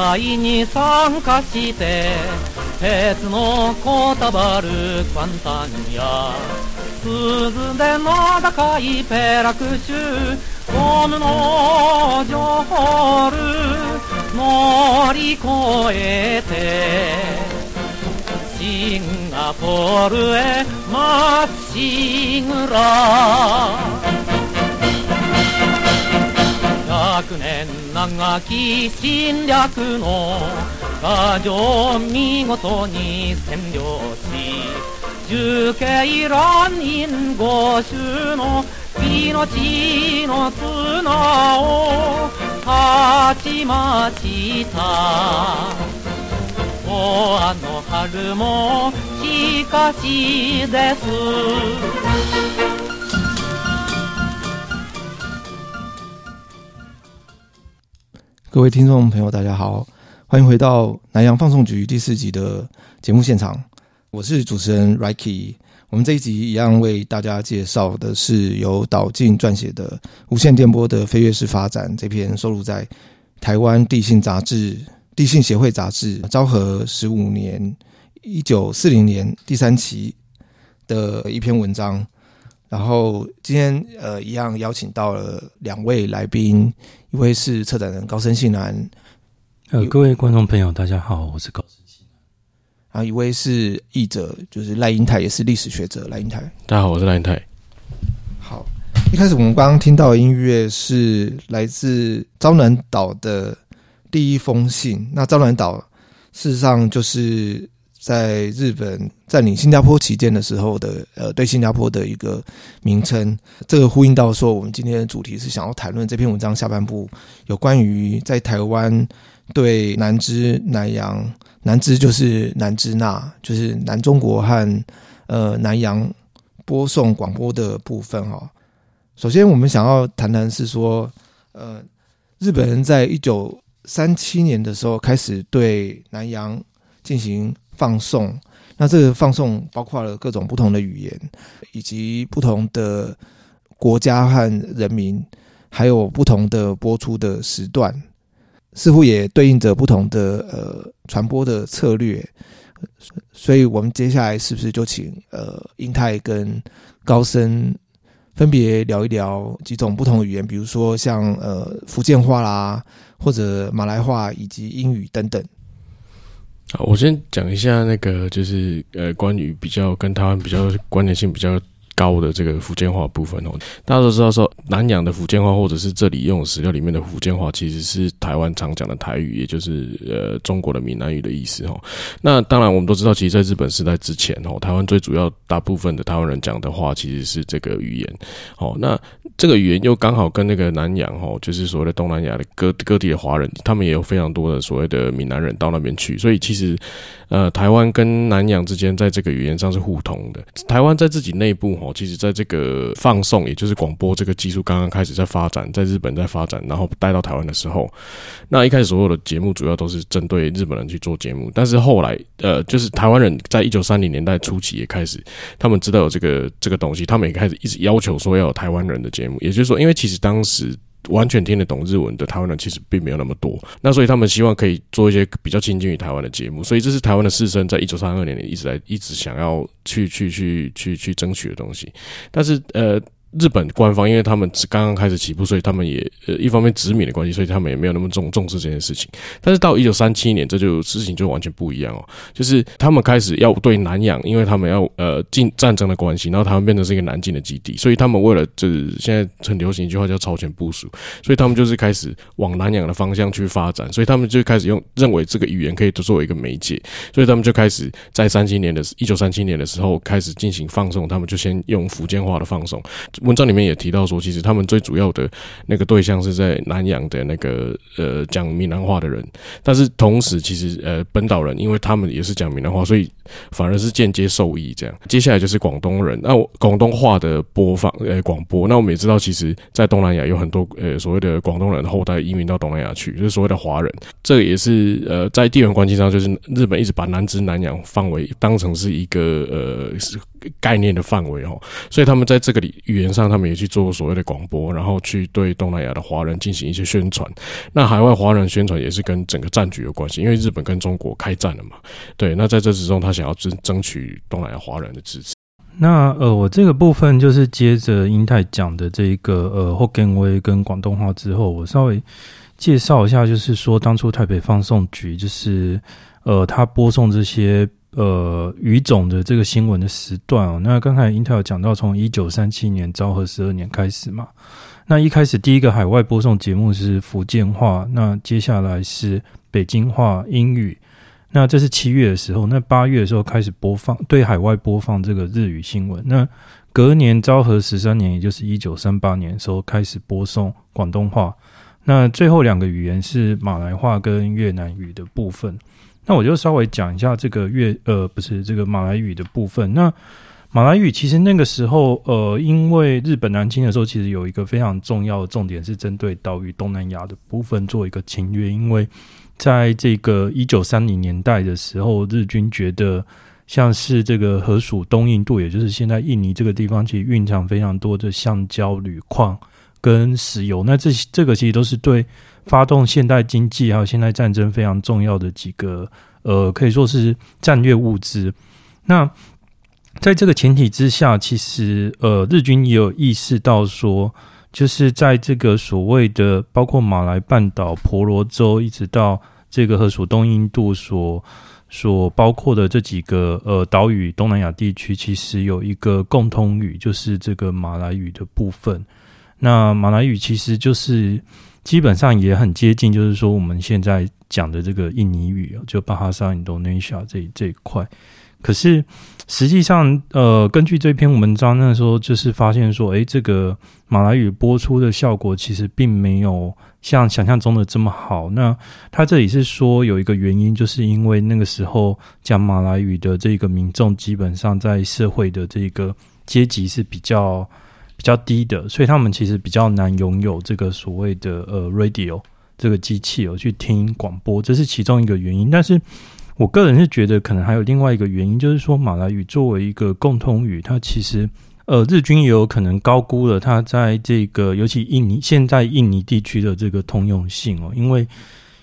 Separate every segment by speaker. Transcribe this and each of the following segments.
Speaker 1: 会に参加して鉄のこたばる简単や铃での高いペラクシュゴムのジョホール乗り越えてシンガポールへまっしぐら百年长き侵略の牙城见事に占领し重庆乱人五种の命の纲を立ちました。おあの春もしかしです。
Speaker 2: 各位听众朋友，大家好，欢迎回到南洋放送局第四集的节目现场，我是主持人 Ricky。我们这一集一样为大家介绍的是由岛进撰写的《无线电波的飞跃式发展》这篇收录在台湾地信杂志。地信协会杂志昭和十五年（一九四零年）第三期的一篇文章。然后今天呃，一样邀请到了两位来宾，一位是策展人高森信男，
Speaker 3: 呃，各位观众朋友，大家好，我是高森信男。
Speaker 2: 然后一位是译者，就是赖英台，也是历史学者赖英台。
Speaker 4: 大家好，我是赖英台。
Speaker 2: 好，一开始我们刚刚听到的音乐是来自昭南岛的。第一封信，那昭南岛事实上就是在日本占领新加坡期间的时候的，呃，对新加坡的一个名称。这个呼应到说，我们今天的主题是想要谈论这篇文章下半部有关于在台湾对南支南洋，南支就是南支那，就是南中国和呃南洋播送广播的部分哈。首先，我们想要谈谈是说，呃，日本人在一九三七年的时候开始对南洋进行放送，那这个放送包括了各种不同的语言，以及不同的国家和人民，还有不同的播出的时段，似乎也对应着不同的呃传播的策略。所以，我们接下来是不是就请呃英泰跟高森分别聊一聊几种不同语言，比如说像呃福建话啦。或者马来话以及英语等等。
Speaker 4: 好，我先讲一下那个，就是呃，关于比较跟台湾比较关联性比较高的这个福建话部分哦，大家都知道说南洋的福建话，或者是这里用史料里面的福建话，其实是台湾常讲的台语，也就是呃中国的闽南语的意思哦。那当然我们都知道，其实在日本时代之前哦，台湾最主要大部分的台湾人讲的话其实是这个语言哦。那这个语言又刚好跟那个南洋哦，就是所谓的东南亚的各各地的华人，他们也有非常多的所谓的闽南人到那边去，所以其实。呃，台湾跟南洋之间在这个语言上是互通的。台湾在自己内部其实在这个放送，也就是广播这个技术刚刚开始在发展，在日本在发展，然后带到台湾的时候，那一开始所有的节目主要都是针对日本人去做节目。但是后来，呃，就是台湾人在一九三零年代初期也开始，他们知道有这个这个东西，他们也开始一直要求说要有台湾人的节目。也就是说，因为其实当时。完全听得懂日文的台湾人其实并没有那么多，那所以他们希望可以做一些比较亲近于台湾的节目，所以这是台湾的士绅在一九三二年一直在一直想要去去去去去争取的东西，但是呃。日本官方，因为他们只刚刚开始起步，所以他们也呃一方面殖民的关系，所以他们也没有那么重重视这件事情。但是到一九三七年，这就事情就完全不一样哦，就是他们开始要对南洋，因为他们要呃进战争的关系，然后他们变成是一个南进的基地，所以他们为了就是现在很流行一句话叫超前部署，所以他们就是开始往南洋的方向去发展，所以他们就开始用认为这个语言可以作为一个媒介，所以他们就开始在三七年的一九三七年的时候开始进行放送，他们就先用福建话的放送。文章里面也提到说，其实他们最主要的那个对象是在南洋的那个呃讲闽南话的人，但是同时其实呃本岛人，因为他们也是讲闽南话，所以反而是间接受益这样。接下来就是广东人，那广东话的播放呃广播，那我们也知道，其实在东南亚有很多呃所谓的广东人后代移民到东南亚去，就是所谓的华人。这个也是呃在地缘关系上，就是日本一直把南支南洋范围当成是一个呃。概念的范围哦，所以他们在这个里语言上，他们也去做所谓的广播，然后去对东南亚的华人进行一些宣传。那海外华人宣传也是跟整个战局有关系，因为日本跟中国开战了嘛。对，那在这之中，他想要争争取东南亚华人的支持。
Speaker 3: 那呃，我这个部分就是接着英泰讲的这一个呃福建话跟广东话之后，我稍微介绍一下，就是说当初台北放送局就是呃，他播送这些。呃，语种的这个新闻的时段哦，那刚才英特尔讲到，从一九三七年昭和十二年开始嘛，那一开始第一个海外播送节目是福建话，那接下来是北京话、英语，那这是七月的时候，那八月的时候开始播放对海外播放这个日语新闻，那隔年昭和十三年，也就是一九三八年的时候开始播送广东话，那最后两个语言是马来话跟越南语的部分。那我就稍微讲一下这个粤呃，不是这个马来语的部分。那马来语其实那个时候呃，因为日本南侵的时候，其实有一个非常重要的重点是针对岛屿东南亚的部分做一个侵略。因为在这个一九三零年代的时候，日军觉得像是这个河属东印度，也就是现在印尼这个地方，其实蕴藏非常多的橡胶、铝矿跟石油。那这这个其实都是对。发动现代经济还有现代战争非常重要的几个呃，可以说是战略物资。那在这个前提之下，其实呃，日军也有意识到说，就是在这个所谓的包括马来半岛、婆罗洲，一直到这个荷属东印度所所包括的这几个呃岛屿东南亚地区，其实有一个共通语，就是这个马来语的部分。那马来语其实就是。基本上也很接近，就是说我们现在讲的这个印尼语，就巴哈萨、印度尼西亚这这一块。可是实际上，呃，根据这篇文章那时候就是发现说，诶，这个马来语播出的效果其实并没有像想象中的这么好。那他这里是说有一个原因，就是因为那个时候讲马来语的这个民众，基本上在社会的这个阶级是比较。比较低的，所以他们其实比较难拥有这个所谓的呃 radio 这个机器哦，去听广播，这是其中一个原因。但是我个人是觉得，可能还有另外一个原因，就是说马来语作为一个共通语，它其实呃日军也有可能高估了它在这个尤其印尼现在印尼地区的这个通用性哦，因为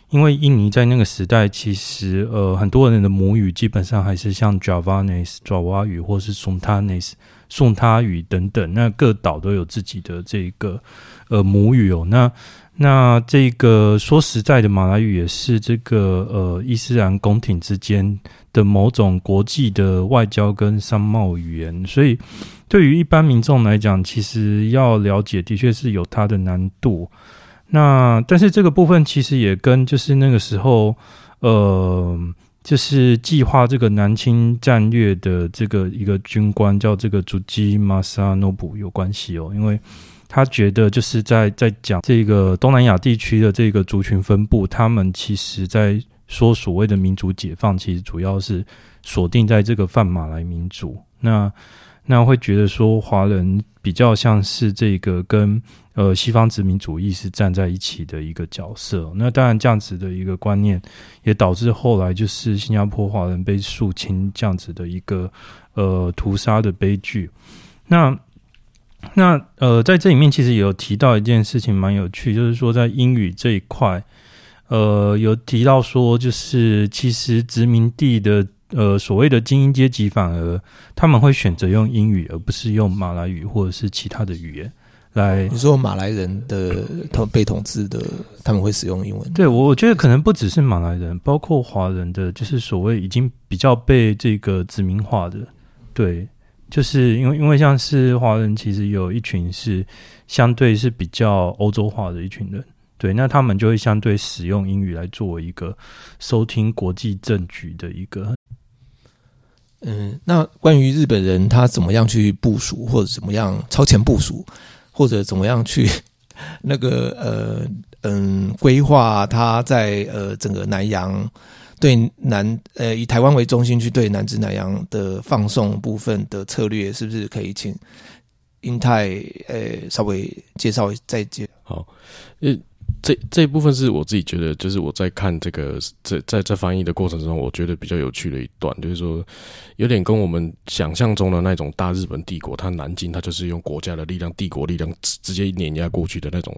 Speaker 3: 因为印尼在那个时代，其实呃很多人的母语基本上还是像 Javanese 爪哇语或是 Sundanese。送他语等等，那各岛都有自己的这个呃母语哦。那那这个说实在的，马来语也是这个呃伊斯兰宫廷之间的某种国际的外交跟商贸语言，所以对于一般民众来讲，其实要了解的确是有它的难度。那但是这个部分其实也跟就是那个时候呃。就是计划这个南侵战略的这个一个军官叫这个竹基马萨诺布有关系哦，因为他觉得就是在在讲这个东南亚地区的这个族群分布，他们其实在说所谓的民族解放，其实主要是锁定在这个泛马来民族，那那会觉得说华人比较像是这个跟。呃，西方殖民主义是站在一起的一个角色。那当然，这样子的一个观念也导致后来就是新加坡华人被肃清这样子的一个呃屠杀的悲剧。那那呃，在这里面其实也有提到一件事情蛮有趣，就是说在英语这一块，呃，有提到说，就是其实殖民地的呃所谓的精英阶级反而他们会选择用英语，而不是用马来语或者是其他的语言。来，
Speaker 2: 你说马来人的他们被统治的，他们会使用英文？
Speaker 3: 对，我我觉得可能不只是马来人，包括华人的，就是所谓已经比较被这个殖民化的，对，就是因为因为像是华人，其实有一群是相对是比较欧洲化的一群人，对，那他们就会相对使用英语来作为一个收听国际政局的一个。
Speaker 2: 嗯，那关于日本人他怎么样去部署，或者怎么样超前部署？或者怎么样去那个呃嗯规划他在呃整个南洋对南呃以台湾为中心去对南至南洋的放送部分的策略，是不是可以请英泰呃稍微介绍再介？
Speaker 4: 好，呃。这这一部分是我自己觉得，就是我在看这个在在在翻译的过程中，我觉得比较有趣的一段，就是说有点跟我们想象中的那种大日本帝国，它南京，它就是用国家的力量、帝国力量直接碾压过去的那种、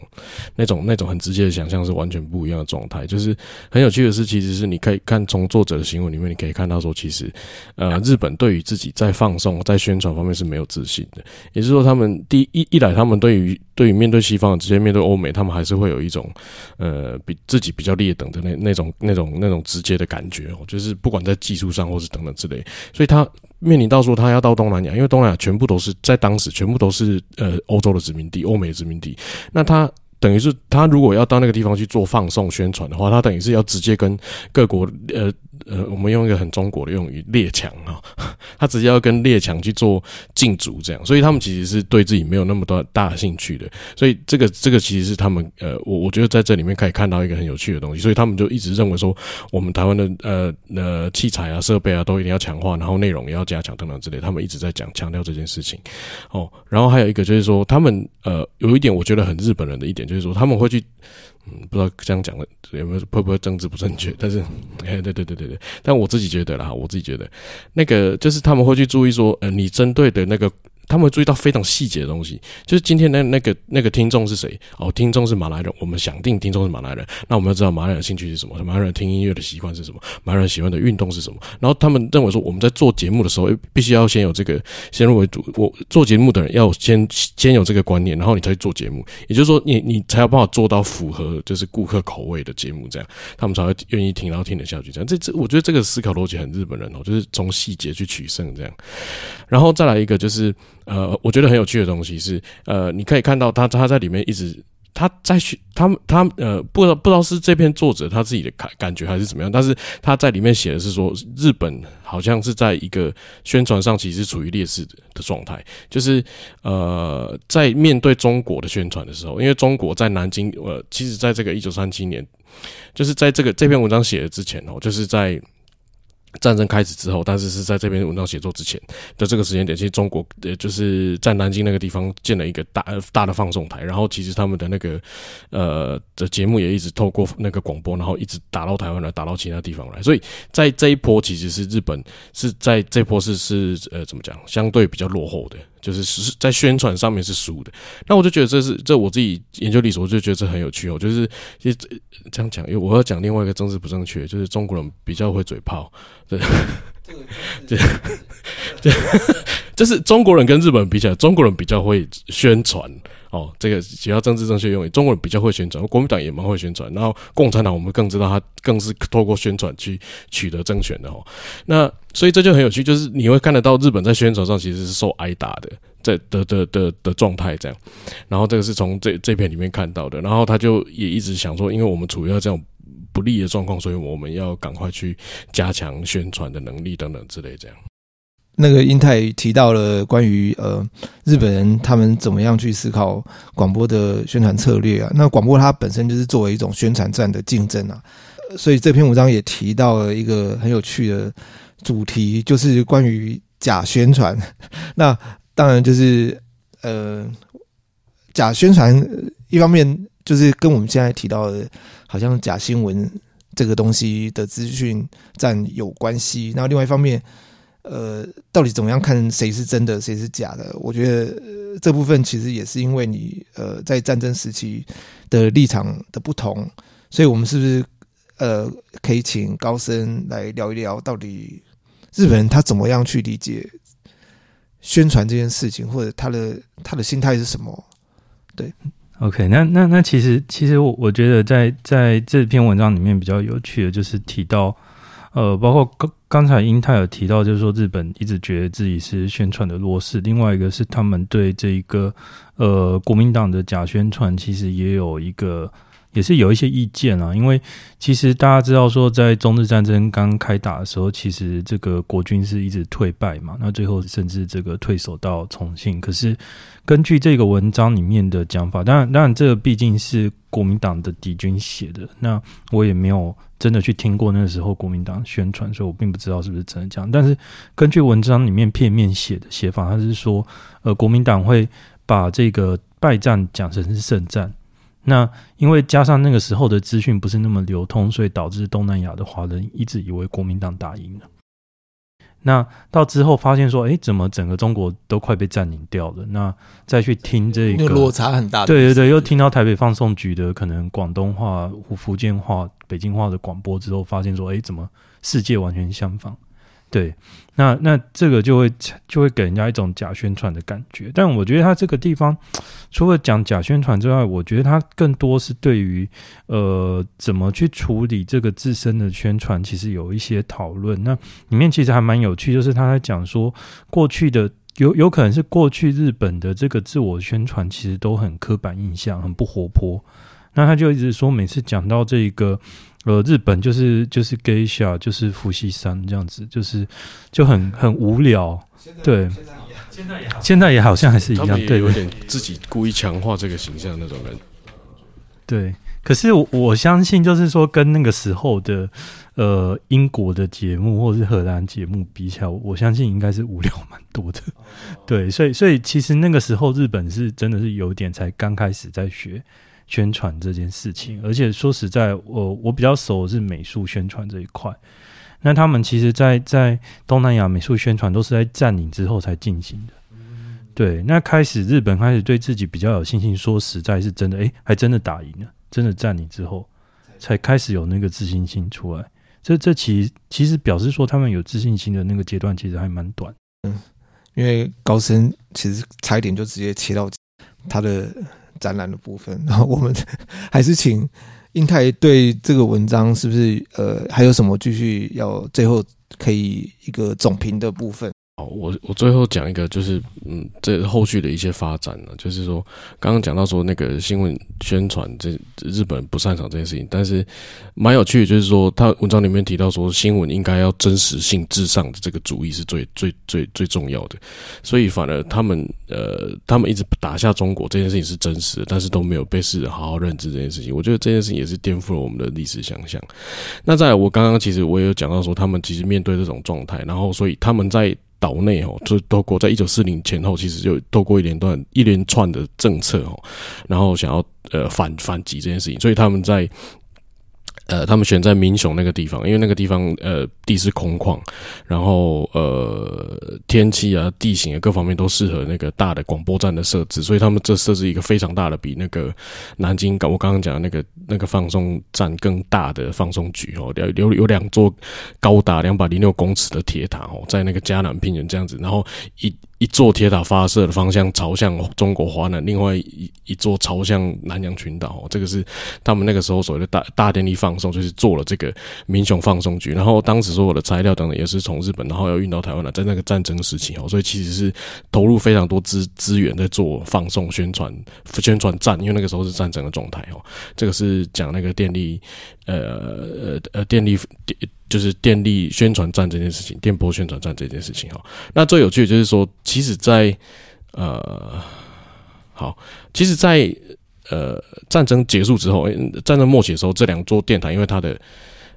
Speaker 4: 那种、那种很直接的想象是完全不一样的状态。就是很有趣的是，其实是你可以看从作者的新闻里面，你可以看到说，其实呃，日本对于自己在放送、在宣传方面是没有自信的，也就是说，他们第一一来，他们对于对于面对西方，直接面对欧美，他们还是会有一种，呃，比自己比较劣等的那那种那种那种直接的感觉哦，就是不管在技术上或是等等之类，所以他面临到说他要到东南亚，因为东南亚全部都是在当时全部都是呃欧洲的殖民地、欧美的殖民地，那他。等于是他如果要到那个地方去做放送宣传的话，他等于是要直接跟各国呃呃，我们用一个很中国的用语列强啊，他直接要跟列强去做竞逐这样，所以他们其实是对自己没有那么多大兴趣的，所以这个这个其实是他们呃，我我觉得在这里面可以看到一个很有趣的东西，所以他们就一直认为说，我们台湾的呃呃器材啊设备啊都一定要强化，然后内容也要加强等等之类，他们一直在讲强调这件事情哦，然后还有一个就是说他们呃有一点我觉得很日本人的一点。就是说他们会去，嗯，不知道这样讲的有没有会不会政治不正确？但是，哎，对对对对对，但我自己觉得啦，我自己觉得，那个就是他们会去注意说，呃，你针对的那个。他们注意到非常细节的东西，就是今天那那个那个听众是谁？哦，听众是马来人，我们想定听众是马来人，那我们要知道马来人的兴趣是什么？马来人听音乐的习惯是什么？马来人喜欢的运动是什么？然后他们认为说，我们在做节目的时候，必须要先有这个先入为主。我做节目的人要先先有这个观念，然后你才去做节目。也就是说，你你才有办法做到符合就是顾客口味的节目，这样他们才会愿意听，然后听得下去。这样，这这，我觉得这个思考逻辑很日本人哦，就是从细节去取胜这样。然后再来一个就是。呃，我觉得很有趣的东西是，呃，你可以看到他他在里面一直他在学，他他呃，不知道不知道是这篇作者他自己的感感觉还是怎么样，但是他在里面写的是说，日本好像是在一个宣传上其实处于劣势的状态，就是呃，在面对中国的宣传的时候，因为中国在南京，呃，其实在这个一九三七年，就是在这个这篇文章写的之前哦，就是在。战争开始之后，但是是在这篇文章写作之前的这个时间点，其实中国呃就是在南京那个地方建了一个大大的放送台，然后其实他们的那个呃的节目也一直透过那个广播，然后一直打到台湾来，打到其他地方来。所以在这一波，其实是日本是在这波是是呃怎么讲，相对比较落后的。就是是在宣传上面是输的，那我就觉得这是这我自己研究历史，我就觉得这很有趣哦。就是其实这样讲，因为我要讲另外一个政治不正确，就是中国人比较会嘴炮，对，对，对，就是中国人跟日本人比起来，中国人比较会宣传。哦，这个只要政治正确用语，中国人比较会宣传，国民党也蛮会宣传，然后共产党我们更知道他更是透过宣传去取得政权的哦。那所以这就很有趣，就是你会看得到日本在宣传上其实是受挨打的，在的的的的状态这样。然后这个是从这这篇里面看到的，然后他就也一直想说，因为我们处于这种不利的状况，所以我们要赶快去加强宣传的能力等等之类这样。
Speaker 2: 那个英泰提到了关于呃日本人他们怎么样去思考广播的宣传策略啊？那广播它本身就是作为一种宣传战的竞争啊，所以这篇文章也提到了一个很有趣的主题，就是关于假宣传。那当然就是呃假宣传，一方面就是跟我们现在提到的，好像假新闻这个东西的资讯战有关系。那另外一方面。呃，到底怎么样看谁是真的，谁是假的？我觉得、这部分其实也是因为你呃在战争时期的立场的不同，所以我们是不是呃可以请高僧来聊一聊，到底日本人他怎么样去理解宣传这件事情，或者他的他的心态是什么？对
Speaker 3: ，OK，那那那其实其实我我觉得在在这篇文章里面比较有趣的就是提到。呃，包括刚刚才英泰有提到，就是说日本一直觉得自己是宣传的弱势。另外一个是他们对这一个呃国民党的假宣传，其实也有一个。也是有一些意见啊，因为其实大家知道说，在中日战争刚开打的时候，其实这个国军是一直退败嘛，那最后甚至这个退守到重庆。可是根据这个文章里面的讲法，当然，当然这个毕竟是国民党的敌军写的，那我也没有真的去听过那个时候国民党宣传，所以我并不知道是不是真的这样。但是根据文章里面片面写的写法，他是说，呃，国民党会把这个败战讲成是胜战。那因为加上那个时候的资讯不是那么流通，所以导致东南亚的华人一直以为国民党打赢了。那到之后发现说，哎，怎么整个中国都快被占领掉了？那再去听这个
Speaker 2: 落差很大。
Speaker 3: 对对对，又听到台北放送局的可能广东话、福建话、北京话的广播之后，发现说，哎，怎么世界完全相反？对，那那这个就会就会给人家一种假宣传的感觉。但我觉得他这个地方除了讲假宣传之外，我觉得他更多是对于呃怎么去处理这个自身的宣传，其实有一些讨论。那里面其实还蛮有趣，就是他在讲说过去的有有可能是过去日本的这个自我宣传，其实都很刻板印象，很不活泼。那他就一直说，每次讲到这个。呃，日本就是就是 geisha，就是伏羲山这样子，就是就很很无聊。对，现在也现在也好像还是一样，对，
Speaker 4: 有点自己故意强化这个形象那种人。
Speaker 3: 对，可是我我相信，就是说跟那个时候的呃英国的节目或者是荷兰节目比起来，我相信应该是无聊蛮多的。对，所以所以其实那个时候日本是真的是有点才刚开始在学。宣传这件事情，而且说实在，我我比较熟的是美术宣传这一块。那他们其实在，在东南亚美术宣传都是在占领之后才进行的。对，那开始日本开始对自己比较有信心，说实在是真的，诶，还真的打赢了，真的占领之后，才开始有那个自信心出来。这这其其实表示说，他们有自信心的那个阶段其实还蛮短。
Speaker 2: 嗯，因为高僧其实差一点就直接切到他的。展览的部分，然后我们 还是请英泰对这个文章是不是呃还有什么继续要最后可以一个总评的部分？
Speaker 4: 好，我我最后讲一个，就是嗯，这后续的一些发展呢，就是说刚刚讲到说那个新闻宣传，这日本不擅长这件事情，但是蛮有趣，就是说他文章里面提到说，新闻应该要真实性至上的这个主义是最最最最重要的，所以反而他们呃，他们一直打下中国这件事情是真实的，但是都没有被世人好好认知这件事情。我觉得这件事情也是颠覆了我们的历史想象。那在我刚刚其实我也有讲到说，他们其实面对这种状态，然后所以他们在。岛内哦，就德国在一九四零前后，其实就透过一连段一连串的政策哦，然后想要呃反反击这件事情，所以他们在。呃，他们选在民雄那个地方，因为那个地方呃地势空旷，然后呃天气啊、地形啊各方面都适合那个大的广播站的设置，所以他们这设置一个非常大的，比那个南京我刚刚讲的那个那个放送站更大的放送局哦，有有有两座高达两百零六公尺的铁塔哦，在那个嘉南平原这样子，然后一。一座铁塔发射的方向朝向中国华南，另外一一座朝向南洋群岛。这个是他们那个时候所谓的大大电力放送，就是做了这个民雄放送局。然后当时所有的材料等等也是从日本，然后要运到台湾来，在那个战争时期哦，所以其实是投入非常多资资源在做放送宣传宣传战，因为那个时候是战争的状态哦。这个是讲那个电力呃呃呃电力电。就是电力宣传战这件事情，电波宣传战这件事情哈。那最有趣的就是说，其实在，呃，好，其实在，在呃战争结束之后，战争末期的时候，这两座电台因为它的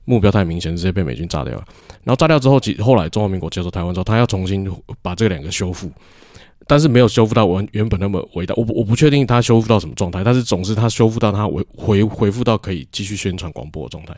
Speaker 4: 目标太明显，直接被美军炸掉了。然后炸掉之后，其后来中华民国接收台湾之后，他要重新把这两个修复，但是没有修复到原原本那么伟大。我我不确定他修复到什么状态，但是总是他修复到他回回恢复到可以继续宣传广播的状态。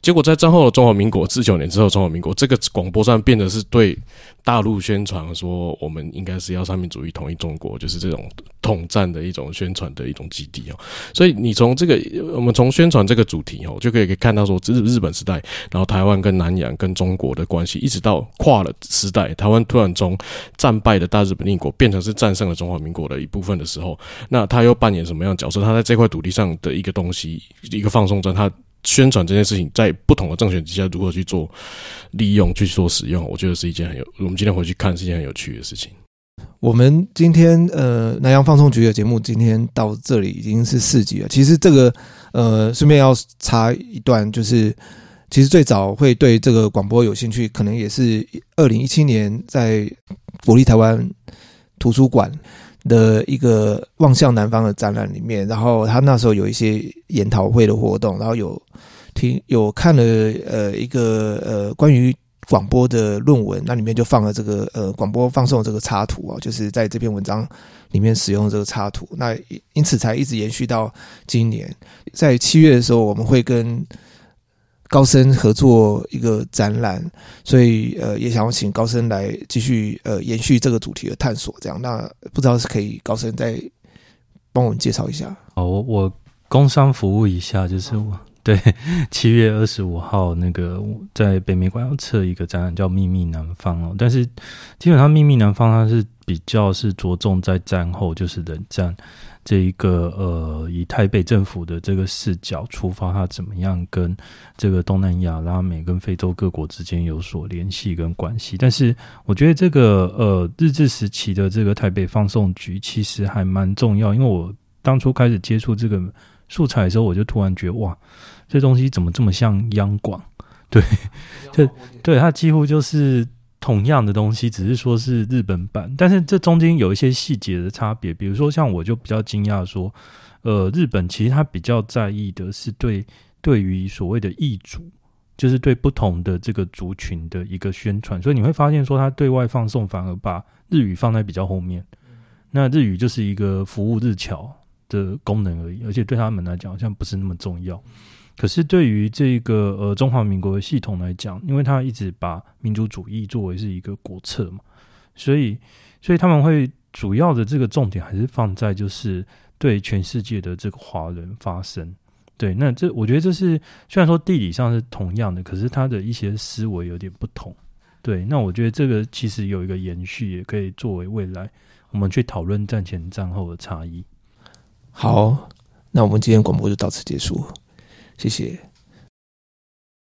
Speaker 4: 结果在战后的中华民国四九年之后，中华民国这个广播站变得是对大陆宣传说，我们应该是要三民主义统一中国，就是这种统战的一种宣传的一种基地哦。所以你从这个，我们从宣传这个主题哦，就可以可以看到说，日日本时代，然后台湾跟南洋跟中国的关系，一直到跨了时代，台湾突然从战败的大日本帝国变成是战胜了中华民国的一部分的时候，那他又扮演什么样的角色？他在这块土地上的一个东西，一个放送站，他。宣传这件事情，在不同的政权之下如何去做利用、去做使用，我觉得是一件很有。我们今天回去看是一件很有趣的事情。
Speaker 2: 我们今天呃南洋放送局的节目今天到这里已经是四集了。其实这个呃顺便要插一段，就是其实最早会对这个广播有兴趣，可能也是二零一七年在国立台湾图书馆。的一个望向南方的展览里面，然后他那时候有一些研讨会的活动，然后有听有看了呃一个呃关于广播的论文，那里面就放了这个呃广播放送的这个插图啊，就是在这篇文章里面使用这个插图，那因此才一直延续到今年，在七月的时候，我们会跟高声合作一个展览，所以呃也想要请高声来继续呃延续这个主题的探索，这样，那不知道是可以高声再帮我们介绍一下。
Speaker 3: 哦，我我工商服务一下，就是我。对，七月二十五号那个在北美馆要测一个展览，叫《秘密南方》哦。但是基本上，《秘密南方》它是比较是着重在战后，就是冷战这一个呃，以台北政府的这个视角出发，它怎么样跟这个东南亚、拉美跟非洲各国之间有所联系跟关系。但是我觉得这个呃日治时期的这个台北放送局其实还蛮重要，因为我当初开始接触这个素材的时候，我就突然觉得哇。这东西怎么这么像央广？对，这对它几乎就是同样的东西，只是说是日本版。但是这中间有一些细节的差别，比如说像我就比较惊讶说，呃，日本其实它比较在意的是对对于所谓的异族，就是对不同的这个族群的一个宣传。所以你会发现说，它对外放送反而把日语放在比较后面。那日语就是一个服务日侨的功能而已，而且对他们来讲好像不是那么重要。可是对于这个呃中华民国的系统来讲，因为他一直把民族主义作为是一个国策嘛，所以所以他们会主要的这个重点还是放在就是对全世界的这个华人发声。对，那这我觉得这是虽然说地理上是同样的，可是他的一些思维有点不同。对，那我觉得这个其实有一个延续，也可以作为未来我们去讨论战前战后的差异。
Speaker 2: 好，那我们今天广播就到此结束。谢谢。